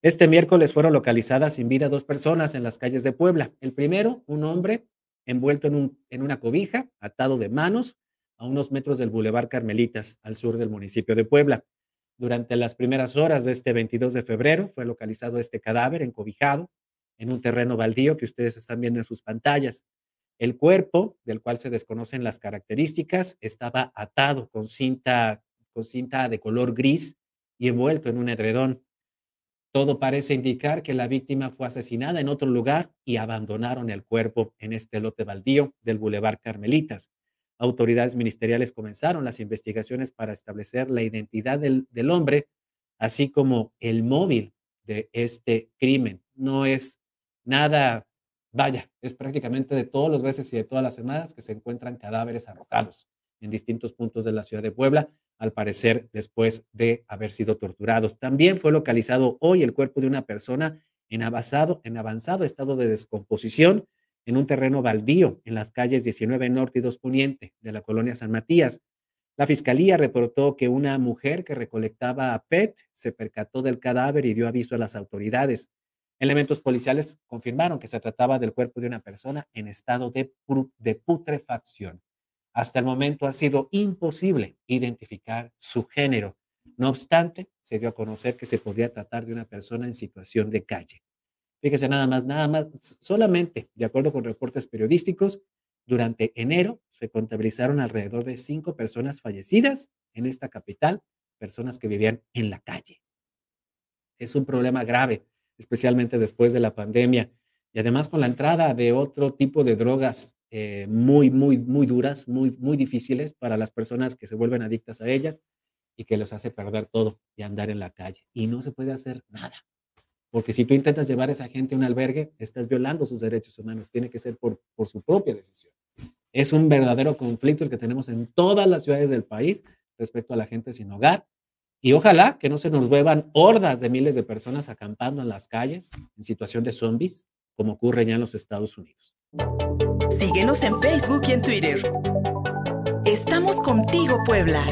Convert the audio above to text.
Este miércoles fueron localizadas sin vida dos personas en las calles de Puebla. El primero, un hombre envuelto en, un, en una cobija, atado de manos, a unos metros del Boulevard Carmelitas, al sur del municipio de Puebla. Durante las primeras horas de este 22 de febrero fue localizado este cadáver encobijado en un terreno baldío que ustedes están viendo en sus pantallas. El cuerpo, del cual se desconocen las características, estaba atado con cinta, con cinta de color gris y envuelto en un edredón. Todo parece indicar que la víctima fue asesinada en otro lugar y abandonaron el cuerpo en este lote baldío del Boulevard Carmelitas. Autoridades ministeriales comenzaron las investigaciones para establecer la identidad del, del hombre, así como el móvil de este crimen. No es nada, vaya, es prácticamente de todos los veces y de todas las semanas que se encuentran cadáveres arrojados en distintos puntos de la ciudad de Puebla, al parecer después de haber sido torturados. También fue localizado hoy el cuerpo de una persona en avanzado, estado de descomposición en un terreno baldío en las calles 19 Norte y 2 Poniente de la colonia San Matías. La fiscalía reportó que una mujer que recolectaba a PET se percató del cadáver y dio aviso a las autoridades. Elementos policiales confirmaron que se trataba del cuerpo de una persona en estado de putrefacción. Hasta el momento ha sido imposible identificar su género. No obstante, se dio a conocer que se podría tratar de una persona en situación de calle. Fíjese nada más, nada más, solamente, de acuerdo con reportes periodísticos, durante enero se contabilizaron alrededor de cinco personas fallecidas en esta capital, personas que vivían en la calle. Es un problema grave, especialmente después de la pandemia y además con la entrada de otro tipo de drogas eh, muy, muy, muy duras, muy, muy difíciles para las personas que se vuelven adictas a ellas y que los hace perder todo y andar en la calle. Y no se puede hacer nada. Porque si tú intentas llevar a esa gente a un albergue, estás violando sus derechos humanos. Tiene que ser por, por su propia decisión. Es un verdadero conflicto el que tenemos en todas las ciudades del país respecto a la gente sin hogar. Y ojalá que no se nos vuelvan hordas de miles de personas acampando en las calles en situación de zombies, como ocurre ya en los Estados Unidos. Síguenos en Facebook y en Twitter. Estamos contigo, Puebla.